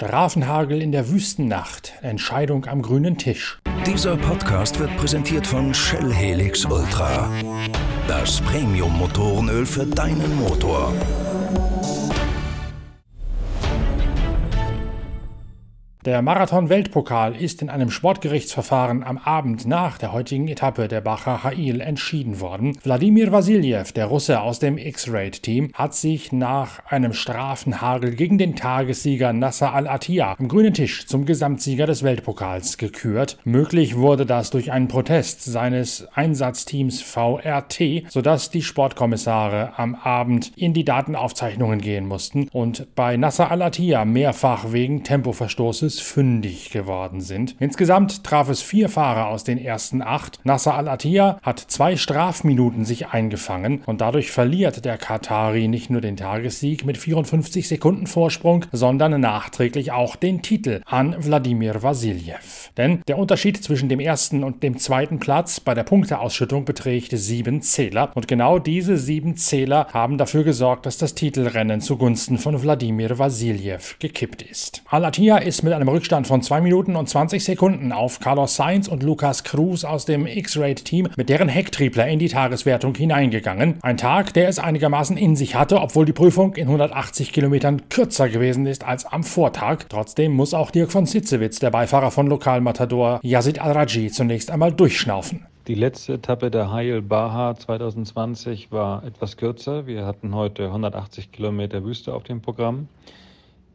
Strafenhagel in der Wüstennacht. Entscheidung am grünen Tisch. Dieser Podcast wird präsentiert von Shell Helix Ultra. Das Premium-Motorenöl für deinen Motor. Der Marathon-Weltpokal ist in einem Sportgerichtsverfahren am Abend nach der heutigen Etappe der Bacher Hail entschieden worden. Wladimir Vasiljev, der Russe aus dem X-Raid-Team, hat sich nach einem Strafenhagel gegen den Tagessieger Nasser Al-Attiyah am grünen Tisch zum Gesamtsieger des Weltpokals gekürt. Möglich wurde das durch einen Protest seines Einsatzteams VRT, sodass die Sportkommissare am Abend in die Datenaufzeichnungen gehen mussten und bei Nasser Al-Attiyah mehrfach wegen Tempoverstoßes Mondes fündig geworden sind. Insgesamt traf es vier Fahrer aus den ersten acht. Nasser Al-Attiyah hat zwei Strafminuten sich eingefangen und dadurch verliert der Katari nicht nur den Tagessieg mit 54 Sekunden Vorsprung, sondern nachträglich auch den Titel an Wladimir Vasiljev. Denn der Unterschied zwischen dem ersten und dem zweiten Platz bei der Punkteausschüttung beträgt sieben Zähler und genau diese sieben Zähler haben dafür gesorgt, dass das Titelrennen zugunsten von Wladimir Vasiljev gekippt ist. Al-Attiyah ist mit einem Rückstand von 2 Minuten und 20 Sekunden auf Carlos Sainz und Lucas Cruz aus dem X-Raid-Team mit deren Hecktriebler in die Tageswertung hineingegangen. Ein Tag, der es einigermaßen in sich hatte, obwohl die Prüfung in 180 Kilometern kürzer gewesen ist als am Vortag. Trotzdem muss auch Dirk von Sitzewitz, der Beifahrer von Lokalmatador Yazid Al-Raji, zunächst einmal durchschnaufen. Die letzte Etappe der Hail Baha 2020 war etwas kürzer. Wir hatten heute 180 Kilometer Wüste auf dem Programm.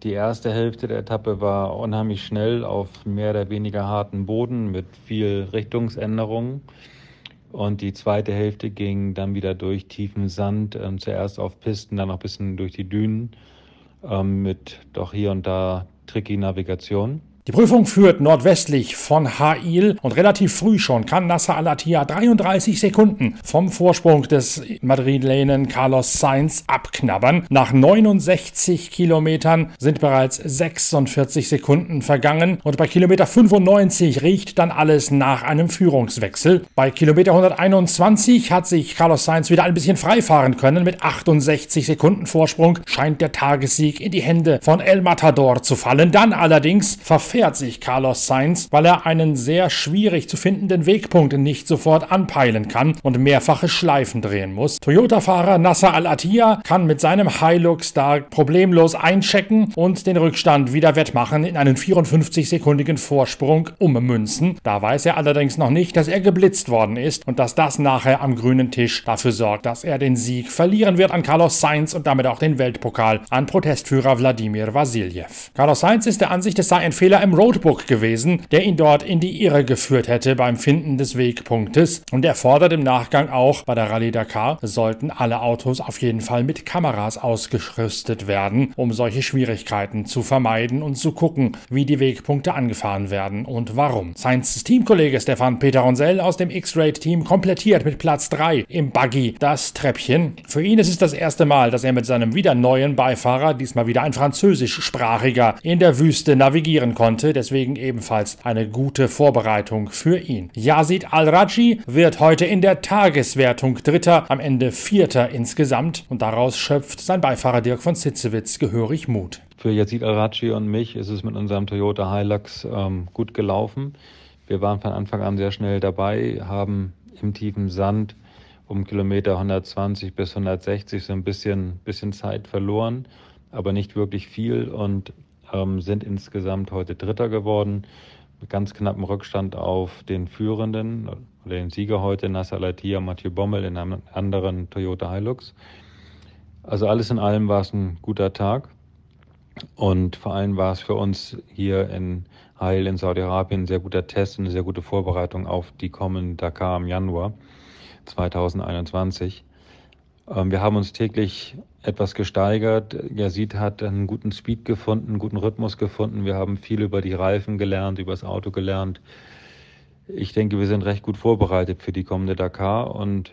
Die erste Hälfte der Etappe war unheimlich schnell auf mehr oder weniger harten Boden mit viel Richtungsänderungen. Und die zweite Hälfte ging dann wieder durch tiefen Sand, ähm, zuerst auf Pisten, dann noch ein bisschen durch die Dünen ähm, mit doch hier und da tricky Navigation. Die Prüfung führt nordwestlich von Hail und relativ früh schon kann Nasser Al-Attiyah 33 Sekunden vom Vorsprung des Madrilenen Carlos Sainz abknabbern. Nach 69 Kilometern sind bereits 46 Sekunden vergangen und bei Kilometer 95 riecht dann alles nach einem Führungswechsel. Bei Kilometer 121 hat sich Carlos Sainz wieder ein bisschen freifahren können. Mit 68 Sekunden Vorsprung scheint der Tagessieg in die Hände von El Matador zu fallen. Dann allerdings verfällt verfährt sich Carlos Sainz, weil er einen sehr schwierig zu findenden Wegpunkt nicht sofort anpeilen kann und mehrfache Schleifen drehen muss. Toyota-Fahrer Nasser Al-Attiyah kann mit seinem Hilux da problemlos einchecken und den Rückstand wieder wettmachen in einen 54-sekundigen Vorsprung ummünzen. Da weiß er allerdings noch nicht, dass er geblitzt worden ist und dass das nachher am grünen Tisch dafür sorgt, dass er den Sieg verlieren wird an Carlos Sainz und damit auch den Weltpokal an Protestführer Wladimir Vasiljev. Carlos Sainz ist der Ansicht, es sei ein Fehler im Roadbook gewesen, der ihn dort in die Irre geführt hätte beim Finden des Wegpunktes. Und er fordert im Nachgang auch, bei der Rallye Dakar sollten alle Autos auf jeden Fall mit Kameras ausgerüstet werden, um solche Schwierigkeiten zu vermeiden und zu gucken, wie die Wegpunkte angefahren werden und warum. Sainz Teamkollege Stefan Peter Ronsell aus dem X-Raid-Team komplettiert mit Platz 3 im Buggy das Treppchen. Für ihn ist es das erste Mal, dass er mit seinem wieder neuen Beifahrer, diesmal wieder ein französischsprachiger, in der Wüste navigieren konnte konnte, deswegen ebenfalls eine gute Vorbereitung für ihn. Yazid Al-Raji wird heute in der Tageswertung Dritter, am Ende Vierter insgesamt und daraus schöpft sein Beifahrer Dirk von Sitzewitz gehörig Mut. Für Yazid Al-Raji und mich ist es mit unserem Toyota Hilux ähm, gut gelaufen. Wir waren von Anfang an sehr schnell dabei, haben im tiefen Sand um Kilometer 120 bis 160 so ein bisschen, bisschen Zeit verloren, aber nicht wirklich viel und ähm, sind insgesamt heute Dritter geworden, mit ganz knappem Rückstand auf den Führenden oder den Sieger heute, Nasser Latia, Mathieu Bommel in einem anderen Toyota Hilux. Also alles in allem war es ein guter Tag und vor allem war es für uns hier in Heil in Saudi-Arabien ein sehr guter Test und eine sehr gute Vorbereitung auf die kommende Dakar im Januar 2021. Ähm, wir haben uns täglich etwas gesteigert. Yazid hat einen guten Speed gefunden, einen guten Rhythmus gefunden. Wir haben viel über die Reifen gelernt, über das Auto gelernt. Ich denke, wir sind recht gut vorbereitet für die kommende Dakar und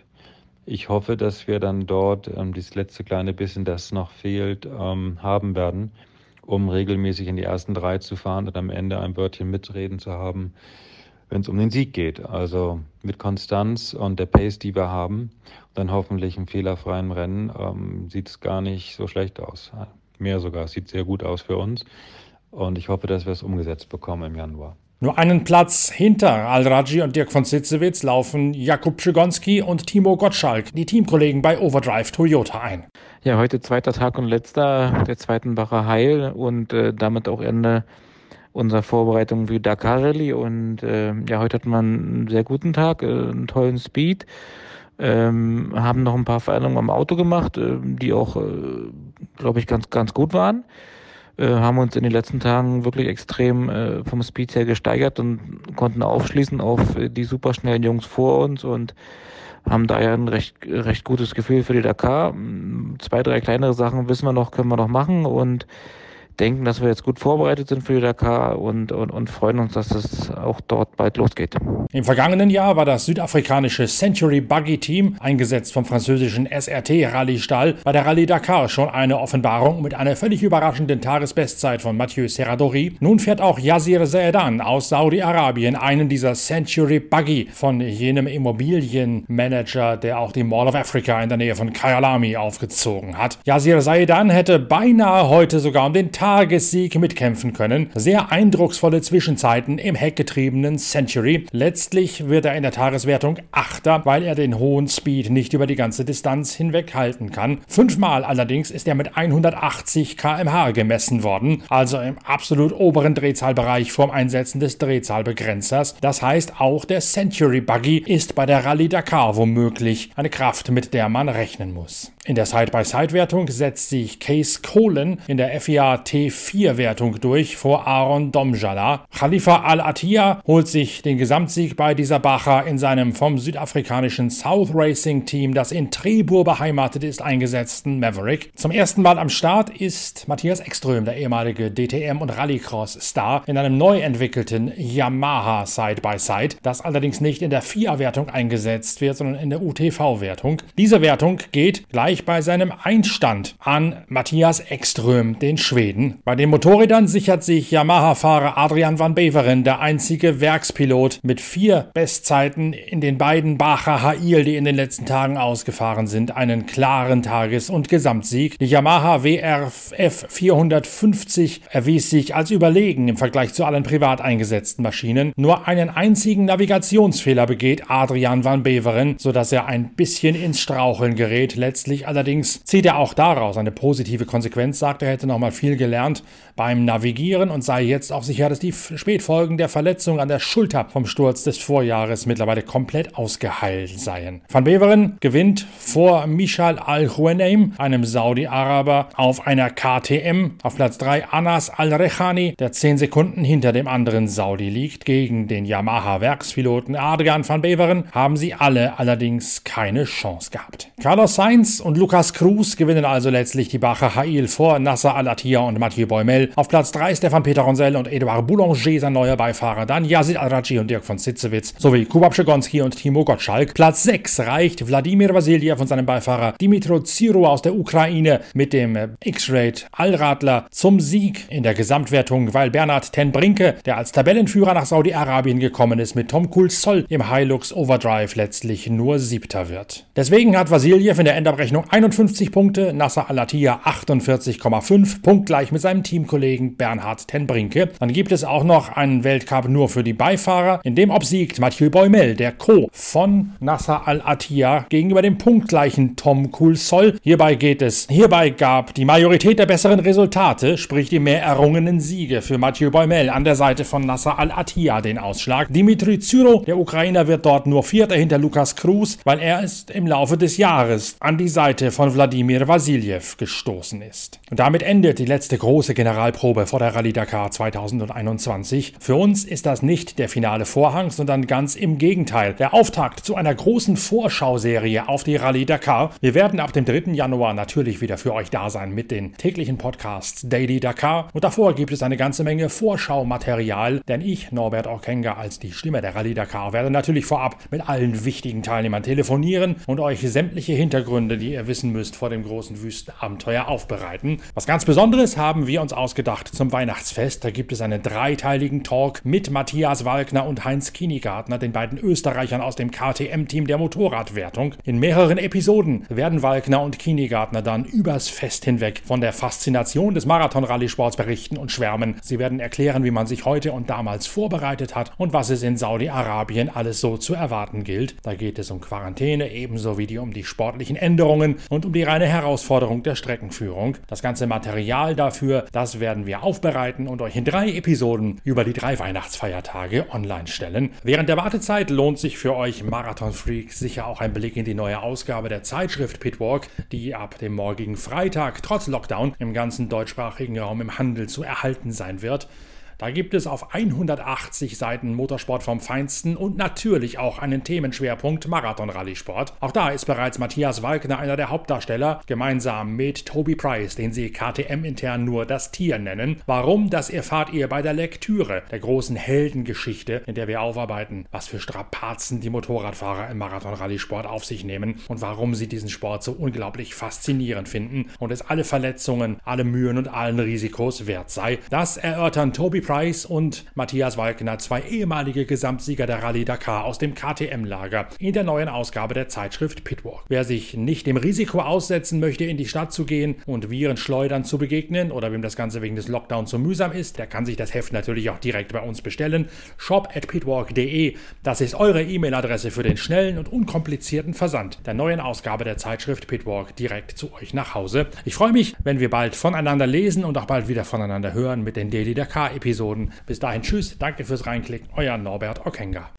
ich hoffe, dass wir dann dort ähm, dieses letzte kleine bisschen, das noch fehlt, ähm, haben werden, um regelmäßig in die ersten drei zu fahren und am Ende ein Wörtchen mitreden zu haben wenn es um den Sieg geht. Also mit Konstanz und der Pace, die wir haben, dann hoffentlich im fehlerfreien Rennen, ähm, sieht es gar nicht so schlecht aus. mehr sogar. Es sieht sehr gut aus für uns. Und ich hoffe, dass wir es umgesetzt bekommen im Januar. Nur einen Platz hinter Al-Raji und Dirk von Sitzewitz laufen Jakub Schigonski und Timo Gottschalk, die Teamkollegen bei Overdrive Toyota, ein. Ja, heute zweiter Tag und letzter der zweiten Bacher Heil und äh, damit auch Ende unserer Vorbereitung für Dakar Rallye. Und äh, ja, heute hatten wir einen sehr guten Tag, äh, einen tollen Speed. Ähm, haben noch ein paar Veränderungen am Auto gemacht, äh, die auch, äh, glaube ich, ganz, ganz gut waren. Äh, haben uns in den letzten Tagen wirklich extrem äh, vom Speed her gesteigert und konnten aufschließen auf äh, die superschnellen Jungs vor uns und haben daher ein recht, recht gutes Gefühl für die Dakar. Zwei, drei kleinere Sachen wissen wir noch, können wir noch machen und denken, dass wir jetzt gut vorbereitet sind für die Dakar und, und, und freuen uns, dass es auch dort bald losgeht. Im vergangenen Jahr war das südafrikanische Century Buggy Team, eingesetzt vom französischen SRT Rallye Stall, bei der Rallye Dakar schon eine Offenbarung mit einer völlig überraschenden Tagesbestzeit von Mathieu Serradori. Nun fährt auch Yazir Zaedan aus Saudi-Arabien einen dieser Century Buggy von jenem Immobilienmanager, der auch die Mall of Africa in der Nähe von Kyalami aufgezogen hat. Yazir Zaedan hätte beinahe heute sogar um den Tagessieg mitkämpfen können. Sehr eindrucksvolle Zwischenzeiten im heckgetriebenen Century. Letztlich wird er in der Tageswertung Achter, weil er den hohen Speed nicht über die ganze Distanz hinweg halten kann. Fünfmal allerdings ist er mit 180 km/h gemessen worden, also im absolut oberen Drehzahlbereich vorm Einsetzen des Drehzahlbegrenzers. Das heißt, auch der Century Buggy ist bei der Rallye Dakar womöglich eine Kraft, mit der man rechnen muss. In der Side-by-Side-Wertung setzt sich Case Kohlen in der FIA T4-Wertung durch vor Aaron Domjala. Khalifa Al-Attiyah holt sich den Gesamtsieg bei dieser Bacher in seinem vom südafrikanischen South Racing Team, das in Trebur beheimatet ist, eingesetzten Maverick. Zum ersten Mal am Start ist Matthias Ekström, der ehemalige DTM- und Rallycross-Star, in einem neu entwickelten Yamaha Side-by-Side, das allerdings nicht in der FIA-Wertung eingesetzt wird, sondern in der UTV-Wertung. Diese Wertung geht gleich gleich bei seinem Einstand an Matthias Ekström, den Schweden. Bei den Motorrädern sichert sich Yamaha-Fahrer Adrian van Beveren, der einzige Werkspilot, mit vier Bestzeiten in den beiden Bacher Hail, die in den letzten Tagen ausgefahren sind, einen klaren Tages- und Gesamtsieg. Die Yamaha WRF 450 erwies sich als überlegen im Vergleich zu allen privat eingesetzten Maschinen. Nur einen einzigen Navigationsfehler begeht Adrian van Beveren, sodass er ein bisschen ins Straucheln gerät, letztlich allerdings zieht er auch daraus eine positive Konsequenz, sagt er hätte noch mal viel gelernt beim Navigieren und sei jetzt auch sicher, dass die Spätfolgen der Verletzung an der Schulter vom Sturz des Vorjahres mittlerweile komplett ausgeheilt seien. Van Beveren gewinnt vor Michal Al-Hueneim, einem Saudi-Araber, auf einer KTM. Auf Platz 3 Anas Al-Rechani, der 10 Sekunden hinter dem anderen Saudi liegt. Gegen den Yamaha-Werkspiloten Adrian van Beveren haben sie alle allerdings keine Chance gehabt. Carlos Sainz und Lukas Cruz gewinnen also letztlich die Bacher Hail vor Nasser Al-Attiyah und Mathieu Boimel. Auf Platz 3 Stefan Peter Ronsell und Edouard Boulanger, sein neuer Beifahrer. Dann Yazid Al-Raji und Dirk von Sitzewitz sowie Kubab Schegonski und Timo Gottschalk. Platz 6 reicht Wladimir Vasiljev und seinem Beifahrer Dimitro Ziro aus der Ukraine mit dem X-Rate Allradler zum Sieg in der Gesamtwertung, weil Bernhard Tenbrinke, der als Tabellenführer nach Saudi-Arabien gekommen ist, mit Tom Cool-Soll im Hilux Overdrive letztlich nur Siebter wird. Deswegen hat Vasiljev in der Endabrechnung 51 Punkte, Nasser Al-Attiyah 48,5, punktgleich mit seinem Teamkollegen Bernhard Tenbrinke. Dann gibt es auch noch einen Weltcup nur für die Beifahrer. In dem obsiegt Mathieu Boimel, der Co. von Nasser Al-Attiyah gegenüber dem punktgleichen Tom Cool-Soll. Hierbei geht es. Hierbei gab die Majorität der besseren Resultate, sprich die mehr errungenen Siege für Mathieu Boimel an der Seite von Nasser Al-Attiyah den Ausschlag. Dimitri Zyro, der Ukrainer, wird dort nur Vierter hinter Lukas Cruz, weil er ist im Laufe des Jahres an die Seite von Wladimir Vasiljev gestoßen ist. Und damit endet die letzte große Generalprobe vor der Rallye Dakar 2021. Für uns ist das nicht der finale Vorhang, sondern ganz im Gegenteil. Der Auftakt zu einer großen Vorschauserie auf die Rallye Dakar. Wir werden ab dem 3. Januar natürlich wieder für euch da sein mit den täglichen Podcasts Daily Dakar. Und davor gibt es eine ganze Menge Vorschaumaterial, denn ich, Norbert Orkenga, als die Stimme der Rallye Dakar, werde natürlich vorab mit allen wichtigen Teilnehmern telefonieren und euch sämtliche Hintergründe, die ihr wissen müsst, vor dem großen Wüstenabenteuer aufbereiten. Was ganz Besonderes haben wir uns ausgedacht zum Weihnachtsfest. Da gibt es einen dreiteiligen Talk mit Matthias Walkner und Heinz Kinigartner, den beiden Österreichern aus dem KTM-Team der Motorradwertung. In mehreren Episoden werden Walkner und Kinigartner dann übers Fest hinweg von der Faszination des Marathon-Rallye-Sports berichten und schwärmen. Sie werden erklären, wie man sich heute und damals vorbereitet hat und was es in Saudi-Arabien alles so zu erwarten gilt. Da geht es um Quarantäne, ebenso wie die um die sportlichen Änderungen und um die reine Herausforderung der Streckenführung. Das ganze Material dafür, das werden wir aufbereiten und euch in drei Episoden über die drei Weihnachtsfeiertage online stellen. Während der Wartezeit lohnt sich für euch Marathon Freaks sicher auch ein Blick in die neue Ausgabe der Zeitschrift Pitwalk, die ab dem morgigen Freitag trotz Lockdown im ganzen deutschsprachigen Raum im Handel zu erhalten sein wird. Da gibt es auf 180 Seiten Motorsport vom Feinsten und natürlich auch einen Themenschwerpunkt Marathon-Rallye-Sport. Auch da ist bereits Matthias Walkner einer der Hauptdarsteller, gemeinsam mit Toby Price, den sie KTM-intern nur das Tier nennen. Warum, das erfahrt ihr bei der Lektüre der großen Heldengeschichte, in der wir aufarbeiten, was für Strapazen die Motorradfahrer im Marathon-Rallye-Sport auf sich nehmen und warum sie diesen Sport so unglaublich faszinierend finden und es alle Verletzungen, alle Mühen und allen Risikos wert sei. Das erörtern Toby Price Price und Matthias Walkner, zwei ehemalige Gesamtsieger der Rallye Dakar aus dem KTM-Lager, in der neuen Ausgabe der Zeitschrift Pitwalk. Wer sich nicht dem Risiko aussetzen möchte, in die Stadt zu gehen und Virenschleudern zu begegnen oder wem das Ganze wegen des Lockdowns zu mühsam ist, der kann sich das Heft natürlich auch direkt bei uns bestellen. shop at pitwalk.de, das ist eure E-Mail-Adresse für den schnellen und unkomplizierten Versand der neuen Ausgabe der Zeitschrift Pitwalk direkt zu euch nach Hause. Ich freue mich, wenn wir bald voneinander lesen und auch bald wieder voneinander hören mit den Daily Dakar-Episoden Episoden. Bis dahin, tschüss, danke fürs Reinklicken, euer Norbert Okenga.